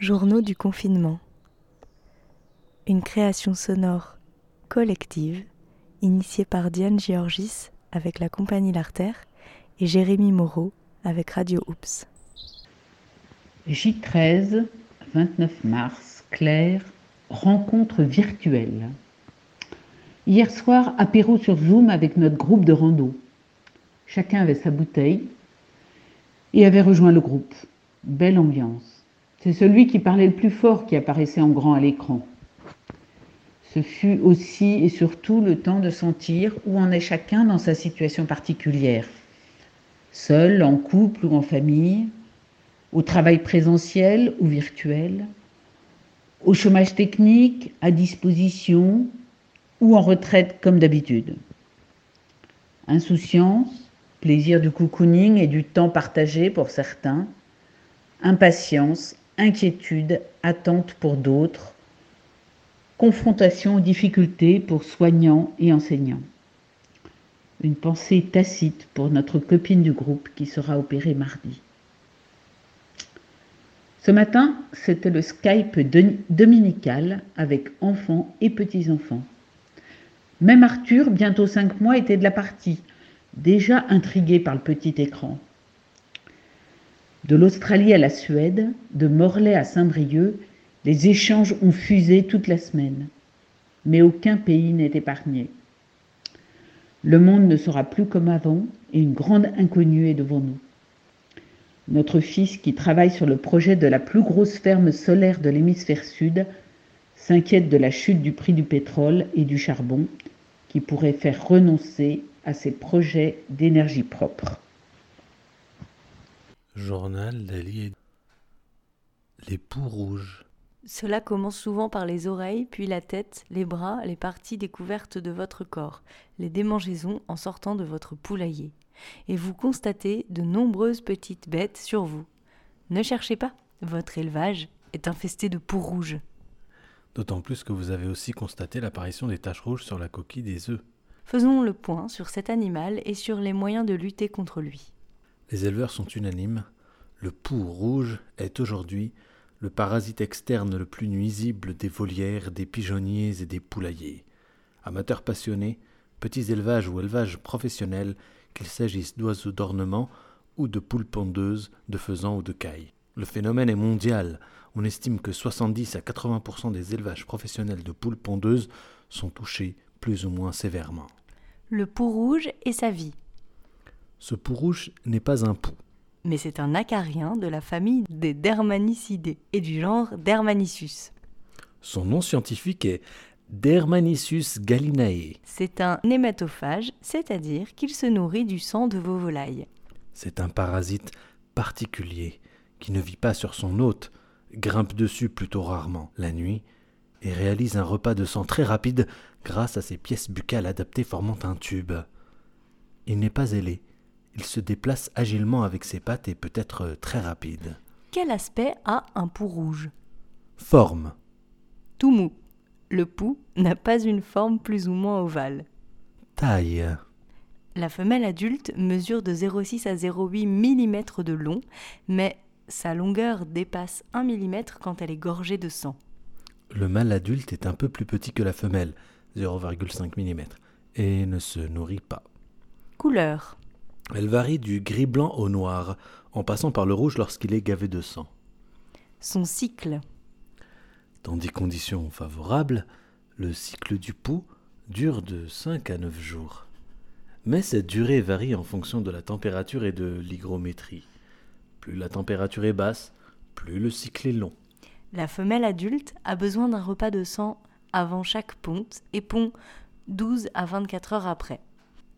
Journaux du confinement. Une création sonore collective initiée par Diane Georgis avec la compagnie L'Artère et Jérémy Moreau avec Radio Oops. J13, 29 mars, Claire, rencontre virtuelle. Hier soir, apéro sur Zoom avec notre groupe de rando. Chacun avait sa bouteille et avait rejoint le groupe. Belle ambiance. C'est celui qui parlait le plus fort qui apparaissait en grand à l'écran. Ce fut aussi et surtout le temps de sentir où en est chacun dans sa situation particulière. Seul, en couple ou en famille, au travail présentiel ou virtuel, au chômage technique, à disposition ou en retraite comme d'habitude. Insouciance, plaisir du cocooning et du temps partagé pour certains, impatience, inquiétude, attente pour d'autres, confrontation aux difficultés pour soignants et enseignants. Une pensée tacite pour notre copine du groupe qui sera opérée mardi. Ce matin, c'était le Skype dominical avec enfants et petits-enfants. Même Arthur, bientôt cinq mois, était de la partie, déjà intrigué par le petit écran. De l'Australie à la Suède, de Morlaix à Saint-Brieuc, les échanges ont fusé toute la semaine. Mais aucun pays n'est épargné. Le monde ne sera plus comme avant et une grande inconnue est devant nous. Notre fils, qui travaille sur le projet de la plus grosse ferme solaire de l'hémisphère sud, s'inquiète de la chute du prix du pétrole et du charbon qui pourrait faire renoncer à ses projets d'énergie propre. Journal d'Ali Les poux rouges. Cela commence souvent par les oreilles, puis la tête, les bras, les parties découvertes de votre corps, les démangeaisons en sortant de votre poulailler. Et vous constatez de nombreuses petites bêtes sur vous. Ne cherchez pas, votre élevage est infesté de poux rouges. D'autant plus que vous avez aussi constaté l'apparition des taches rouges sur la coquille des œufs. Faisons le point sur cet animal et sur les moyens de lutter contre lui. Les éleveurs sont unanimes. Le pou rouge est aujourd'hui le parasite externe le plus nuisible des volières, des pigeonniers et des poulaillers. Amateurs passionnés, petits élevages ou élevages professionnels, qu'il s'agisse d'oiseaux d'ornement ou de poules pondeuses, de faisans ou de cailles. Le phénomène est mondial. On estime que 70 à 80% des élevages professionnels de poules pondeuses sont touchés plus ou moins sévèrement. Le pou rouge et sa vie. Ce pou rouge n'est pas un pou. Mais c'est un acarien de la famille des Dermanicidés et du genre Dermanissus. Son nom scientifique est Dermanissus gallinae. C'est un hématophage, c'est-à-dire qu'il se nourrit du sang de vos volailles. C'est un parasite particulier qui ne vit pas sur son hôte, grimpe dessus plutôt rarement la nuit et réalise un repas de sang très rapide grâce à ses pièces buccales adaptées formant un tube. Il n'est pas ailé, il se déplace agilement avec ses pattes et peut être très rapide. Quel aspect a un pou rouge? Forme. Tout mou. Le pou n'a pas une forme plus ou moins ovale. Taille. La femelle adulte mesure de 0,6 à 0,8 mm de long, mais sa longueur dépasse 1 mm quand elle est gorgée de sang. Le mâle adulte est un peu plus petit que la femelle, 0,5 mm, et ne se nourrit pas. Couleur. Elle varie du gris-blanc au noir, en passant par le rouge lorsqu'il est gavé de sang. Son cycle. Dans des conditions favorables, le cycle du pou dure de 5 à 9 jours. Mais cette durée varie en fonction de la température et de l'hygrométrie. Plus la température est basse, plus le cycle est long. La femelle adulte a besoin d'un repas de sang avant chaque ponte et pond 12 à 24 heures après.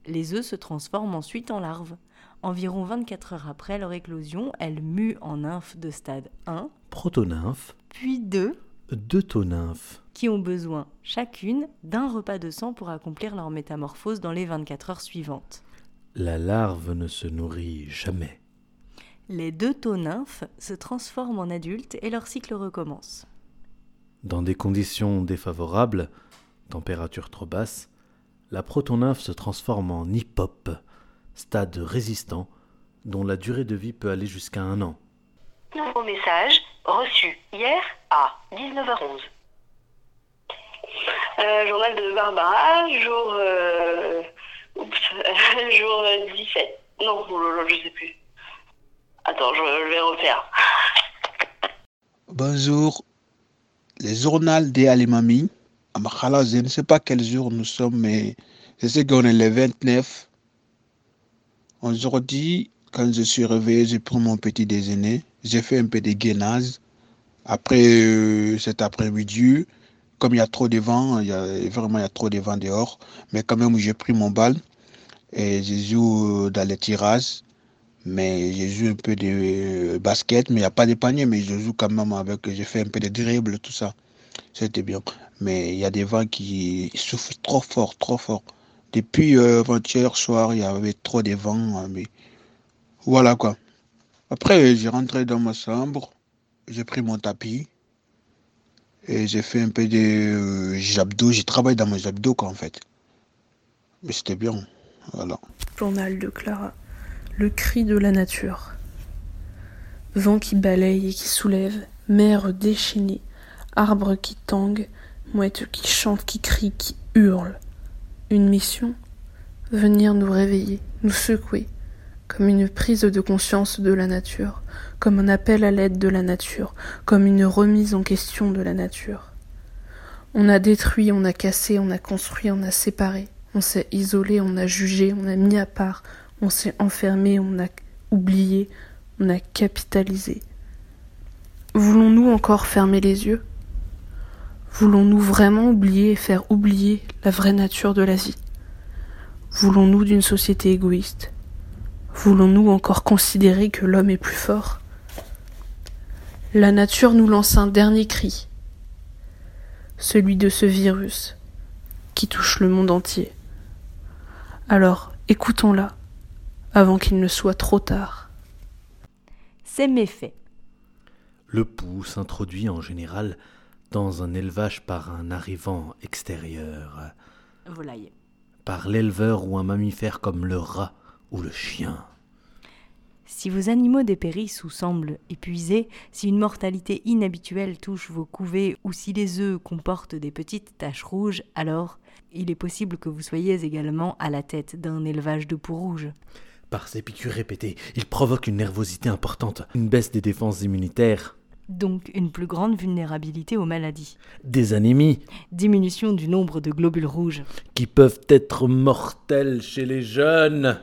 Les œufs se transforment ensuite en larves. Environ 24 heures après leur éclosion, elles muent en nymphes de stade 1, Protonymphes, puis 2, deutonymphes. qui ont besoin chacune d'un repas de sang pour accomplir leur métamorphose dans les 24 heures suivantes. La larve ne se nourrit jamais. Les deutonymphes se transforment en adultes et leur cycle recommence. Dans des conditions défavorables, température trop basse, la protonymphe se transforme en hypope, stade résistant dont la durée de vie peut aller jusqu'à un an. Nouveau message. reçu hier à 19h11. Euh, journal de Barbara, jour, euh, oups, jour 17. Non, oh je sais plus. Attends, je, vais refaire. Bonjour. Les journaux des Alimami. Je ne sais pas quel jour nous sommes, mais je sais qu'on est le 29. Aujourd'hui, quand je suis réveillé, j'ai pris mon petit déjeuner. J'ai fait un peu de gainage. Après euh, cet après-midi, comme il y a trop de vent, il y a, vraiment il y a trop de vent dehors, mais quand même j'ai pris mon bal et je joue dans les tirages. Mais je joue un peu de euh, basket, mais il n'y a pas de panier, mais je joue quand même avec, j'ai fait un peu de dribble, tout ça. C'était bien. Mais il y a des vents qui souffrent trop fort, trop fort. Depuis euh, avant-hier soir, il y avait trop de vents. Mais voilà quoi. Après, j'ai rentré dans ma chambre, j'ai pris mon tapis et j'ai fait un peu de euh, j'abdos. J'ai travaillé dans mes abdos quoi en fait. Mais c'était bien. Voilà. Journal de Clara. Le cri de la nature. Vent qui balaye et qui soulève, mer déchaînée, arbres qui tanguent, mouettes qui chantent, qui crient, qui hurlent. Une mission Venir nous réveiller, nous secouer, comme une prise de conscience de la nature, comme un appel à l'aide de la nature, comme une remise en question de la nature. On a détruit, on a cassé, on a construit, on a séparé, on s'est isolé, on a jugé, on a mis à part, on s'est enfermé, on a oublié, on a capitalisé. Voulons-nous encore fermer les yeux? Voulons-nous vraiment oublier et faire oublier la vraie nature de la vie? Voulons-nous d'une société égoïste? Voulons-nous encore considérer que l'homme est plus fort? La nature nous lance un dernier cri, celui de ce virus qui touche le monde entier. Alors, écoutons-la avant qu'il ne soit trop tard. C'est méfait. Le pouls s'introduit en général dans un élevage par un arrivant extérieur. Volaille. Par l'éleveur ou un mammifère comme le rat ou le chien. Si vos animaux dépérissent ou semblent épuisés, si une mortalité inhabituelle touche vos couvées ou si les œufs comportent des petites taches rouges, alors il est possible que vous soyez également à la tête d'un élevage de poux rouges. Par ses piqûres répétées, il provoque une nervosité importante, une baisse des défenses immunitaires. Donc une plus grande vulnérabilité aux maladies. Des anémies. Diminution du nombre de globules rouges. Qui peuvent être mortels chez les jeunes.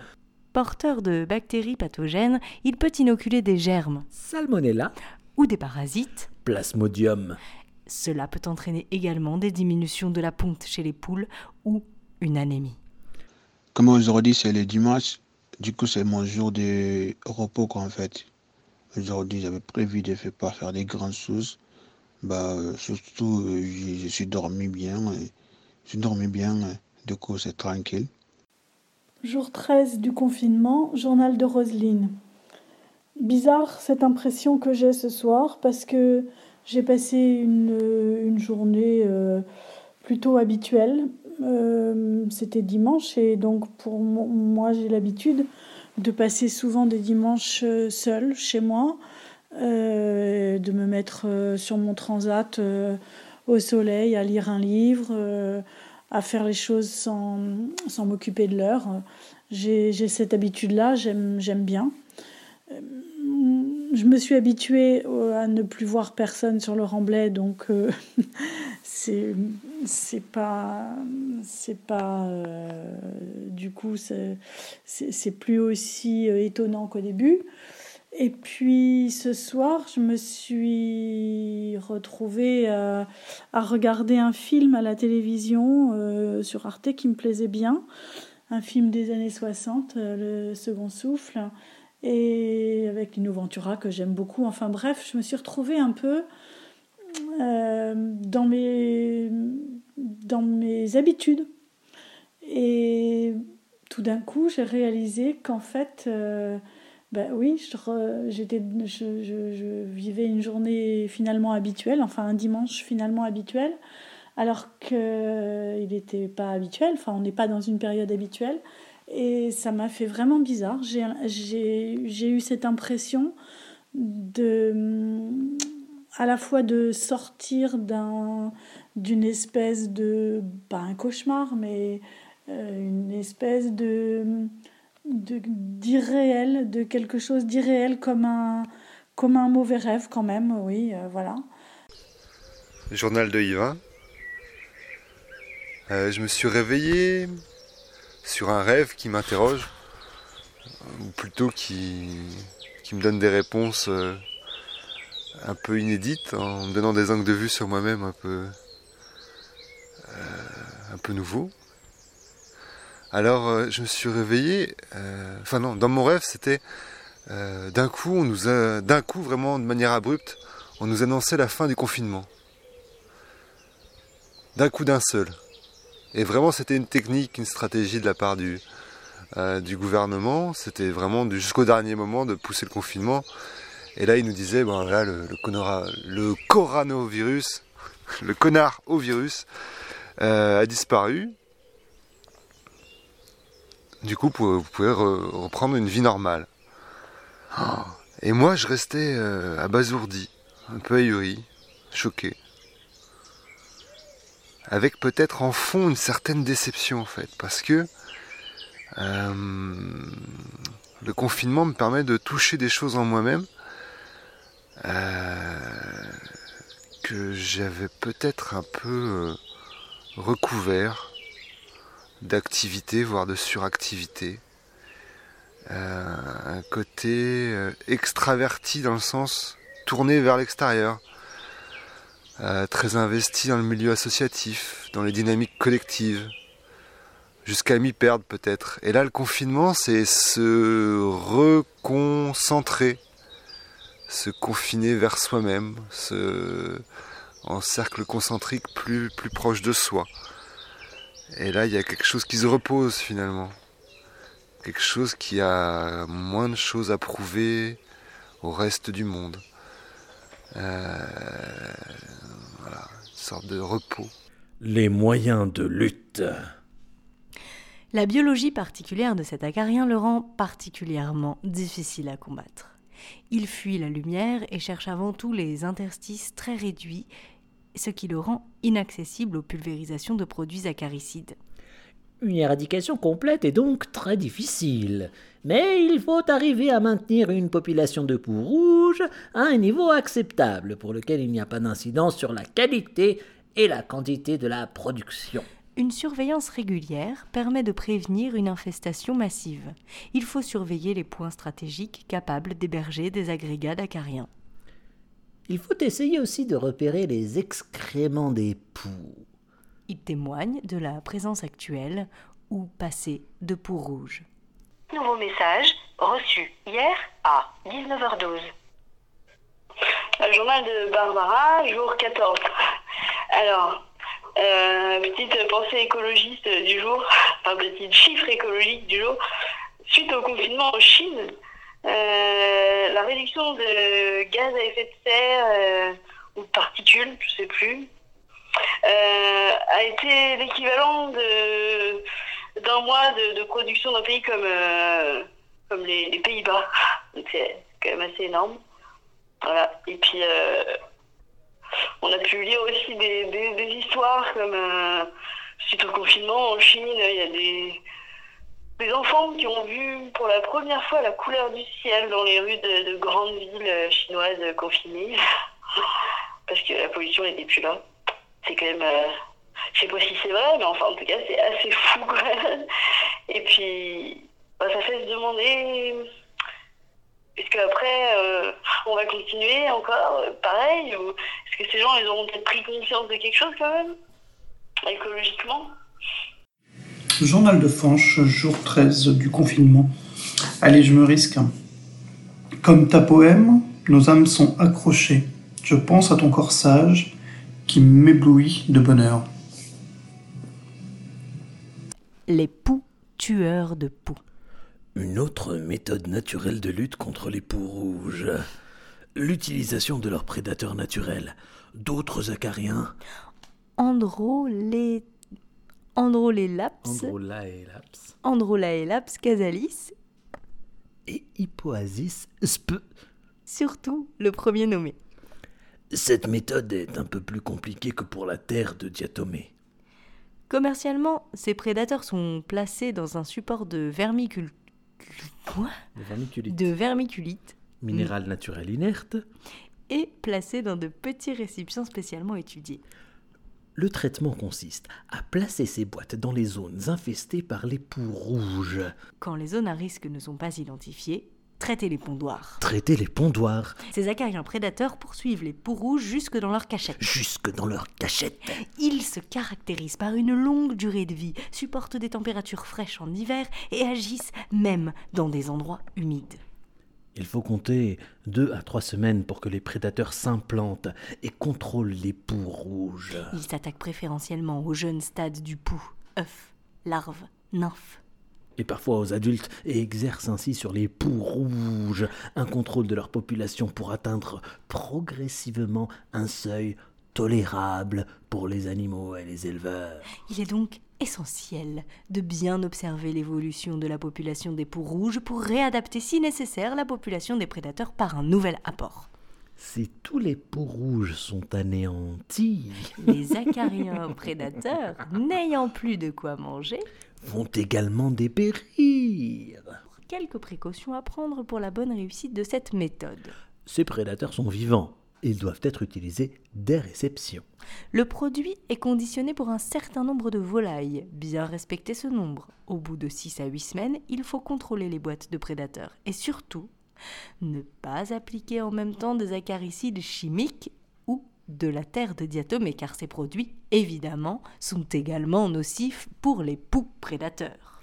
Porteur de bactéries pathogènes, il peut inoculer des germes. Salmonella. Ou des parasites. Plasmodium. Cela peut entraîner également des diminutions de la ponte chez les poules ou une anémie. Comme aujourd'hui c'est le dimanche, du coup, c'est mon jour de repos, quoi, en fait. Aujourd'hui, j'avais prévu de faire, pas faire des grandes choses. Bah, euh, surtout, euh, je, suis dormi bien. Je suis dormi bien, du coup, c'est tranquille. Jour 13 du confinement, journal de Roselyne. Bizarre cette impression que j'ai ce soir parce que j'ai passé une, une journée euh, plutôt habituelle. Euh, c'était dimanche et donc pour moi j'ai l'habitude de passer souvent des dimanches euh, seul chez moi, euh, de me mettre sur mon transat au soleil, à lire un livre, à faire les choses sans, sans m'occuper de l'heure. J'ai cette habitude-là, j'aime bien je me suis habituée à ne plus voir personne sur le remblai, donc euh, c'est c'est pas c'est pas euh, du coup c'est plus aussi euh, étonnant qu'au début. Et puis ce soir, je me suis retrouvée à regarder un film à la télévision sur Arte qui me plaisait bien, un film des années 60, Le Second Souffle et avec Lino Ventura que j'aime beaucoup. Enfin bref, je me suis retrouvée un peu euh, dans, mes, dans mes habitudes. Et tout d'un coup, j'ai réalisé qu'en fait, euh, ben oui, je, j'étais, je, je, vivais une journée finalement habituelle, enfin un dimanche finalement habituel, alors qu'il n'était pas habituel, enfin on n'est pas dans une période habituelle. Et ça m'a fait vraiment bizarre. J'ai eu cette impression de, à la fois de sortir d'un, d'une espèce de, pas un cauchemar, mais euh, une espèce de, d'irréel, de quelque chose d'irréel comme un, comme un mauvais rêve quand même, oui, euh, voilà. Journal de Yvain. Euh, je me suis réveillé sur un rêve qui m'interroge, ou plutôt qui, me donne des réponses euh, un peu inédites, en me donnant des angles de vue sur moi-même un peu, euh, un peu nouveaux. Alors euh, je me suis réveillé, enfin non, dans mon rêve c'était d'un coup, d'un coup vraiment de manière abrupte, on nous annonçait la fin du confinement. D'un coup d'un seul. Et vraiment, c'était une technique, une stratégie de la part du, euh, gouvernement. C'était vraiment jusqu'au dernier moment de pousser le confinement. Et là, il nous disait, bon, là, le, le, le coronavirus, le connard au virus, euh, a disparu. Du coup, vous pouvez- reprendre une vie normale. Et moi, je restais euh, abasourdi, un peu ahuri, choqué avec peut-être en fond une certaine déception en fait, parce que euh, le confinement me permet de toucher des choses en moi-même euh, que j'avais peut-être un peu euh, recouvert d'activité, voire de suractivité. Un côté extraverti dans le sens tourné vers l'extérieur. Euh, très investi dans le milieu associatif, dans les dynamiques collectives, jusqu'à m'y perdre peut-être. Et là, le confinement, c'est se reconcentrer, se confiner vers soi-même, en cercle concentrique plus, plus proche de soi. Et là, il y a quelque chose qui se repose finalement. Quelque chose qui a moins de choses à prouver au reste du monde. Euh, voilà, une sorte de repos. Les moyens de lutte. La biologie particulière de cet acarien le rend particulièrement difficile à combattre. Il fuit la lumière et cherche avant tout les interstices très réduits, ce qui le rend inaccessible aux pulvérisations de produits acaricides. Une éradication complète est donc très difficile, mais il faut arriver à maintenir une population de poux rouges à un niveau acceptable pour lequel il n'y a pas d'incidence sur la qualité et la quantité de la production. Une surveillance régulière permet de prévenir une infestation massive. Il faut surveiller les points stratégiques capables d'héberger des agrégats d'acariens. Il faut essayer aussi de repérer les excréments des poux. Il témoigne de la présence actuelle ou passée de poux rouges. Nouveau message reçu hier à 19h12. Le journal de Barbara, jour 14. Alors, euh, petite pensée écologiste du jour, enfin petit chiffre écologique du jour. Suite au confinement en Chine, euh, la réduction de gaz à effet de serre euh, ou de particules, je sais plus, a été l'équivalent de d'un mois de, production d'un pays comme euh, comme les, Pays-Bas. Donc c'est quand même assez énorme. Voilà. Et puis euh, on a pu lire aussi des, des, des histoires comme euh, suite au confinement en Chine, il y a des des enfants qui ont vu pour la première fois la couleur du ciel dans les rues de, de grandes villes chinoises confinées. Parce que la pollution n'était plus là. C'est quand même. Je sais pas si c'est vrai, mais enfin, en tout cas, c'est assez fou, même. Et puis, bah, ça fait se demander. Est-ce qu'après, euh, on va continuer encore euh, pareil Ou est-ce que ces gens, ils auront peut-être pris conscience de quelque chose, quand même Écologiquement? Journal de Fanche, jour 13 du confinement. Allez, je me risque. Comme ta poème, nos âmes sont accrochées. Je pense à ton corsage qui m'éblouit de bonheur. Les poux tueurs de poux. Une autre méthode naturelle de lutte contre les poux rouges. L'utilisation de leurs prédateurs naturels, d'autres acariens. Androlé... Androlelaps, Androlaelaps. Androlaelaps casalis, Et Hippoasis sp. surtout le premier nommé. Cette méthode est un peu plus compliquée que pour la terre de Diatomée. Commercialement, ces prédateurs sont placés dans un support de vermicule... Quoi? De vermiculite. De vermiculite Minéral naturel inerte. et placés dans de petits récipients spécialement étudiés. Le traitement consiste à placer ces boîtes dans les zones infestées par les poux rouges. Quand les zones à risque ne sont pas identifiées, traitez les pondoirs. Traiter les pondoirs Ces acariens prédateurs poursuivent les poux rouges jusque dans leur cachette. jusque dans leur cachette. Ils se caractérisent par une longue durée de vie, supportent des températures fraîches en hiver et agissent même dans des endroits humides. Il faut compter deux à trois semaines pour que les prédateurs s'implantent et contrôlent les poux rouges. Ils s'attaquent préférentiellement aux jeunes stades du pou, œufs, larves, nymphes. Et parfois aux adultes et exercent ainsi sur les poux rouges un contrôle de leur population pour atteindre progressivement un seuil tolérable pour les animaux et les éleveurs. Il est donc essentiel de bien observer l'évolution de la population des poux rouges pour réadapter si nécessaire la population des prédateurs par un nouvel apport. Si tous les poux rouges sont anéantis, Les acariens prédateurs, n'ayant plus de quoi manger, vont également dépérir. quelques précautions à prendre pour la bonne réussite de cette méthode. Ces prédateurs sont vivants. Ils doivent être utilisés dès réception. Le produit est conditionné pour un certain nombre de volailles. Bien respecter ce nombre. Au bout de 6 à 8 semaines, il faut contrôler les boîtes de prédateurs. Et surtout, ne pas appliquer en même temps des acaricides chimiques de la terre de diatomée, car ces produits, évidemment, sont également nocifs pour les poux prédateurs.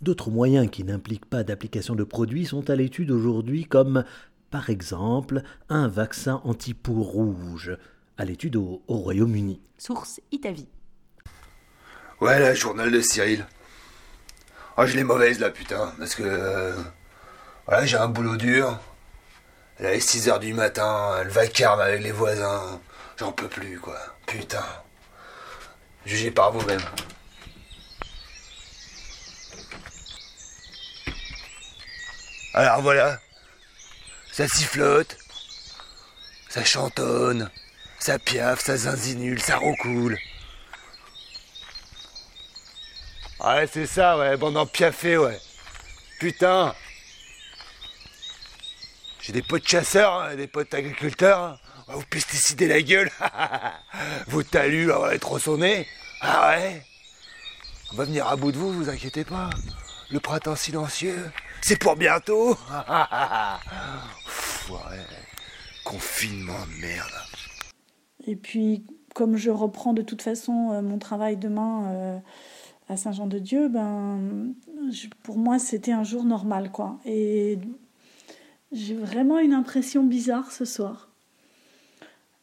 D'autres moyens qui n'impliquent pas d'application de produits sont à l'étude aujourd'hui, comme par exemple un vaccin anti-poux rouge, à l'étude au, au Royaume-Uni. Source Itavi. Ouais, là, journal de Cyril. Oh, je l'ai mauvaise là, putain, parce que. euh, voilà, j'ai un boulot dur. Là, il est 6h du matin, le vacarme avec les voisins. J'en peux plus, quoi. Putain. Jugez par vous-même. Alors voilà. Ça sifflote. Ça chantonne. Ça piaffe, ça zinzinule, ça roucoule. Ouais, c'est ça, ouais, bande piaffé, ouais. Putain. J'ai des potes chasseurs, hein, des potes agriculteurs. hein. Va vous pesticider la gueule. Vos talus, on va tronçonner. Ah ouais On va venir à bout de vous, vous inquiétez pas. Le printemps silencieux, c'est pour bientôt. Ouais. Confinement de merde. Et puis, comme je reprends de toute façon euh, mon travail demain euh, à Saint-Jean-de-Dieu, ben, pour moi, c'était un jour normal, quoi. Et j'ai vraiment une impression bizarre ce soir.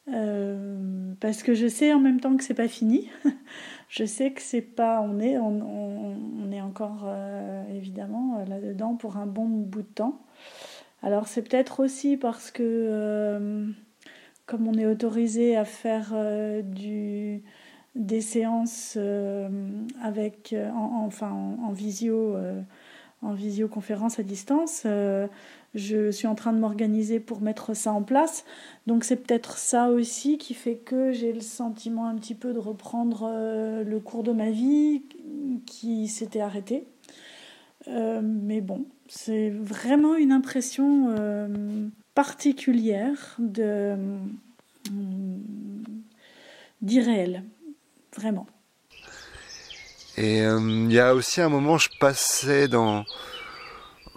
Euh, parce que je sais en même temps que c'est pas fini. je sais que c'est pas. On est, on, est encore euh, évidemment euh, là-dedans pour un bon bout de temps. Alors c'est peut-être aussi parce que comme on est autorisé à faire des séances avec, en, en- enfin, en, visio, en visioconférence à distance, euh, je suis en train de m'organiser pour mettre ça en place. Donc c'est peut-être ça aussi qui fait que j'ai le sentiment un petit peu de reprendre euh, le cours de ma vie qui s'était arrêté. Euh, mais bon, c'est vraiment une impression particulière de hum, d'irréel, vraiment. Et euh, il y a aussi un moment, je passais dans.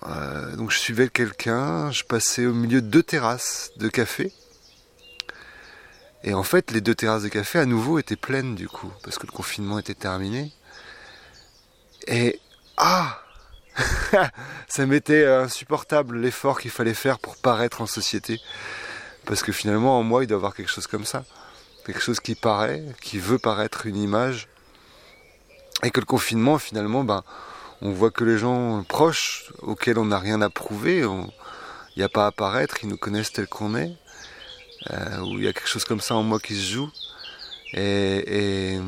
euh, donc je suivais quelqu'un, je passais au milieu de deux terrasses de café. Et en fait, les deux terrasses de café à nouveau étaient pleines du coup, parce que le confinement était terminé. Et. Ah Ça m'était insupportable l'effort qu'il fallait faire pour paraître en société. Parce que finalement, en moi, il doit y avoir quelque chose comme ça. Quelque chose qui paraît, qui veut paraître une image et que le confinement, finalement, ben, on voit que les gens proches, auxquels on n'a rien à prouver, il n'y a pas à paraître, ils nous connaissent tel qu'on est, euh, ou il y a quelque chose comme ça en moi qui se joue. Et, et,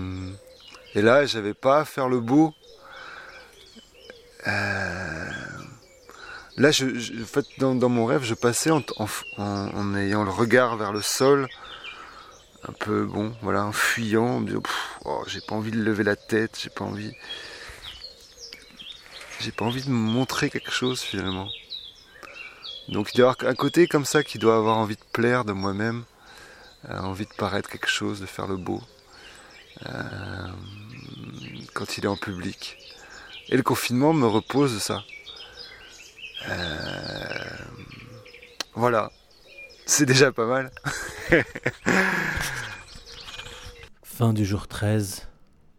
et là, j'avais pas à faire le beau. Euh, là, je, en fait, dans, mon rêve, je passais en ayant le regard vers le sol, un peu, bon, voilà, un fuyant. Oh, j'ai pas envie de lever la tête, j'ai pas envie. J'ai pas envie de me montrer quelque chose finalement. Donc il doit y avoir un côté comme ça qui doit avoir envie de plaire de moi-même, euh, envie de paraître quelque chose, de faire le beau, euh, quand il est en public. Et le confinement me repose de ça. Euh, voilà, c'est déjà pas mal. fin du jour 13